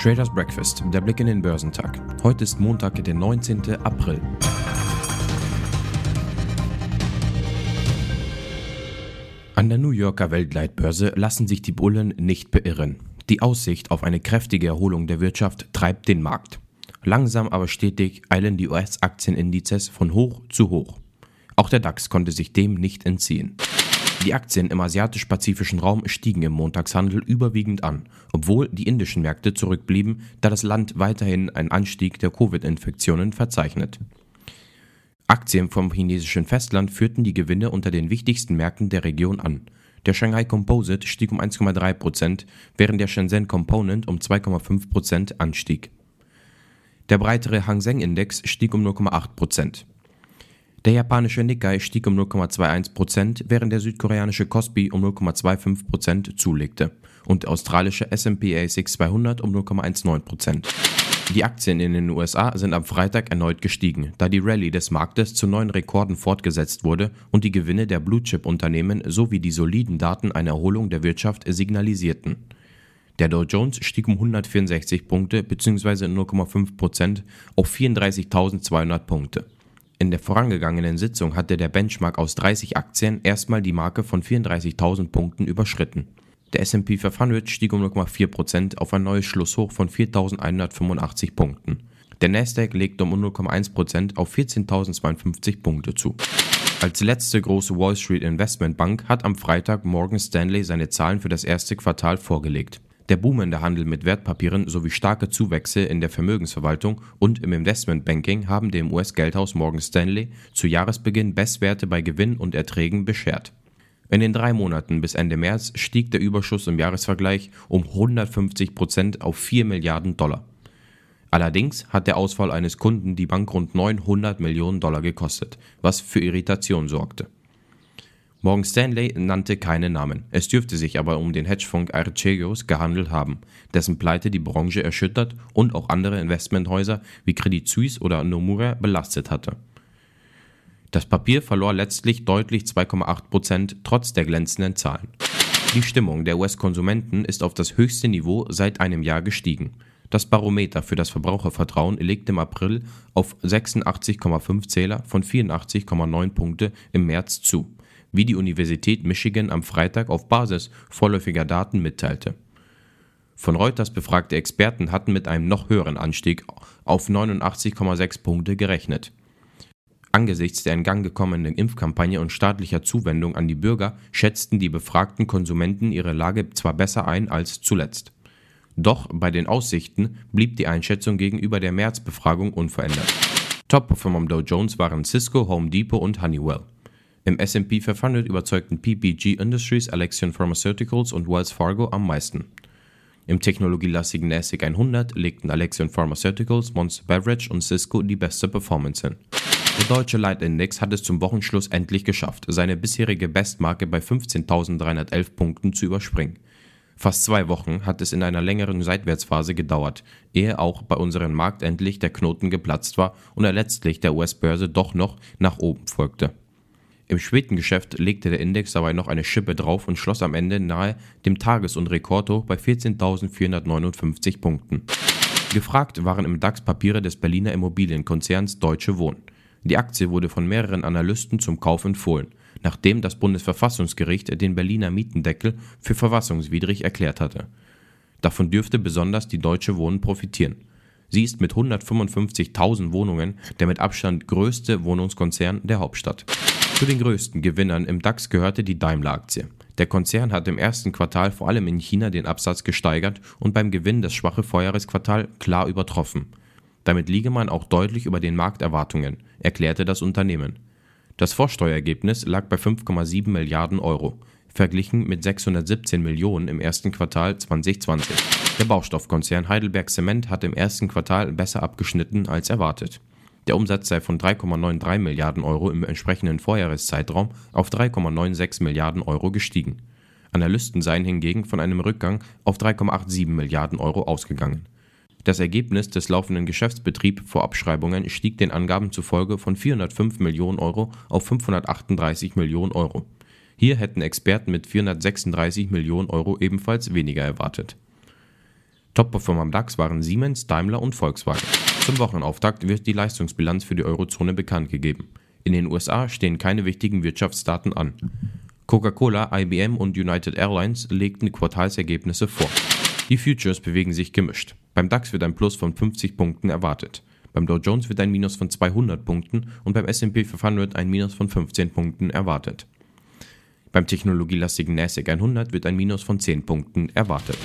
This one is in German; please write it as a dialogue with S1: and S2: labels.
S1: Traders Breakfast, der Blick in den Börsentag. Heute ist Montag, der 19. April. An der New Yorker Weltleitbörse lassen sich die Bullen nicht beirren. Die Aussicht auf eine kräftige Erholung der Wirtschaft treibt den Markt. Langsam aber stetig eilen die US-Aktienindizes von hoch zu hoch. Auch der DAX konnte sich dem nicht entziehen. Die Aktien im asiatisch-pazifischen Raum stiegen im Montagshandel überwiegend an, obwohl die indischen Märkte zurückblieben, da das Land weiterhin einen Anstieg der Covid-Infektionen verzeichnet. Aktien vom chinesischen Festland führten die Gewinne unter den wichtigsten Märkten der Region an. Der Shanghai Composite stieg um 1,3%, während der Shenzhen Component um 2,5% anstieg. Der breitere Hang Seng Index stieg um 0,8%. Der japanische Nikkei stieg um 0,21%, während der südkoreanische Kospi um 0,25% zulegte und der australische S&P ASX 200 um 0,19%. Die Aktien in den USA sind am Freitag erneut gestiegen, da die Rallye des Marktes zu neuen Rekorden fortgesetzt wurde und die Gewinne der Blue-Chip-Unternehmen sowie die soliden Daten einer Erholung der Wirtschaft signalisierten. Der Dow Jones stieg um 164 Punkte bzw. 0,5% auf 34.200 Punkte. In der vorangegangenen Sitzung hatte der Benchmark aus 30 Aktien erstmal die Marke von 34.000 Punkten überschritten. Der S&P 500 stieg um 0,4% auf ein neues Schlusshoch von 4.185 Punkten. Der Nasdaq legte um 0,1% auf 14.052 Punkte zu. Als letzte große Wall Street Investmentbank hat am Freitag Morgan Stanley seine Zahlen für das erste Quartal vorgelegt. Der boomende Handel mit Wertpapieren sowie starke Zuwächse in der Vermögensverwaltung und im Investmentbanking haben dem US-Geldhaus Morgan Stanley zu Jahresbeginn Bestwerte bei Gewinn und Erträgen beschert. In den drei Monaten bis Ende März stieg der Überschuss im Jahresvergleich um 150 Prozent auf 4 Milliarden Dollar. Allerdings hat der Ausfall eines Kunden die Bank rund 900 Millionen Dollar gekostet, was für Irritation sorgte. Morgan Stanley nannte keine Namen. Es dürfte sich aber um den Hedgefonds Archegos gehandelt haben, dessen Pleite die Branche erschüttert und auch andere Investmenthäuser wie Credit Suisse oder Nomura belastet hatte. Das Papier verlor letztlich deutlich 2,8 Prozent trotz der glänzenden Zahlen. Die Stimmung der US-Konsumenten ist auf das höchste Niveau seit einem Jahr gestiegen. Das Barometer für das Verbrauchervertrauen legt im April auf 86,5 Zähler von 84,9 Punkte im März zu wie die Universität Michigan am Freitag auf Basis vorläufiger Daten mitteilte. Von Reuters befragte Experten hatten mit einem noch höheren Anstieg auf 89,6 Punkte gerechnet. Angesichts der in Gang gekommenen Impfkampagne und staatlicher Zuwendung an die Bürger schätzten die befragten Konsumenten ihre Lage zwar besser ein als zuletzt. Doch bei den Aussichten blieb die Einschätzung gegenüber der Märzbefragung unverändert. Top-Performer am Dow Jones waren Cisco, Home Depot und Honeywell. Im S&P 500 überzeugten PPG Industries, Alexion Pharmaceuticals und Wells Fargo am meisten. Im technologielastigen NASDAQ 100 legten Alexion Pharmaceuticals, Monster Beverage und Cisco die beste Performance hin. Der deutsche Leitindex hat es zum Wochenschluss endlich geschafft, seine bisherige Bestmarke bei 15.311 Punkten zu überspringen. Fast zwei Wochen hat es in einer längeren Seitwärtsphase gedauert, ehe auch bei unserem Markt endlich der Knoten geplatzt war und er letztlich der US-Börse doch noch nach oben folgte. Im späten Geschäft legte der Index dabei noch eine Schippe drauf und schloss am Ende nahe dem Tages- und Rekordhoch bei 14.459 Punkten. Gefragt waren im DAX Papiere des Berliner Immobilienkonzerns Deutsche Wohnen. Die Aktie wurde von mehreren Analysten zum Kauf empfohlen, nachdem das Bundesverfassungsgericht den Berliner Mietendeckel für verfassungswidrig erklärt hatte. Davon dürfte besonders die Deutsche Wohnen profitieren. Sie ist mit 155.000 Wohnungen der mit Abstand größte Wohnungskonzern der Hauptstadt. Zu den größten Gewinnern im DAX gehörte die Daimler-Aktie. Der Konzern hat im ersten Quartal vor allem in China den Absatz gesteigert und beim Gewinn das schwache Vorjahresquartal klar übertroffen. Damit liege man auch deutlich über den Markterwartungen, erklärte das Unternehmen. Das Vorsteuerergebnis lag bei 5,7 Milliarden Euro, verglichen mit 617 Millionen im ersten Quartal 2020. Der Baustoffkonzern Heidelberg Zement hat im ersten Quartal besser abgeschnitten als erwartet. Der Umsatz sei von 3,93 Milliarden Euro im entsprechenden Vorjahreszeitraum auf 3,96 Milliarden Euro gestiegen. Analysten seien hingegen von einem Rückgang auf 3,87 Milliarden Euro ausgegangen. Das Ergebnis des laufenden Geschäftsbetriebs vor Abschreibungen stieg den Angaben zufolge von 405 Millionen Euro auf 538 Millionen Euro. Hier hätten Experten mit 436 Millionen Euro ebenfalls weniger erwartet. Top-Performer am DAX waren Siemens, Daimler und Volkswagen. Zum Wochenauftakt wird die Leistungsbilanz für die Eurozone bekannt gegeben. In den USA stehen keine wichtigen Wirtschaftsdaten an. Coca-Cola, IBM und United Airlines legten Quartalsergebnisse vor. Die Futures bewegen sich gemischt. Beim DAX wird ein Plus von 50 Punkten erwartet. Beim Dow Jones wird ein Minus von 200 Punkten und beim S&P 500 ein Minus von 15 Punkten erwartet. Beim technologielastigen NASDAQ 100 wird ein Minus von 10 Punkten erwartet.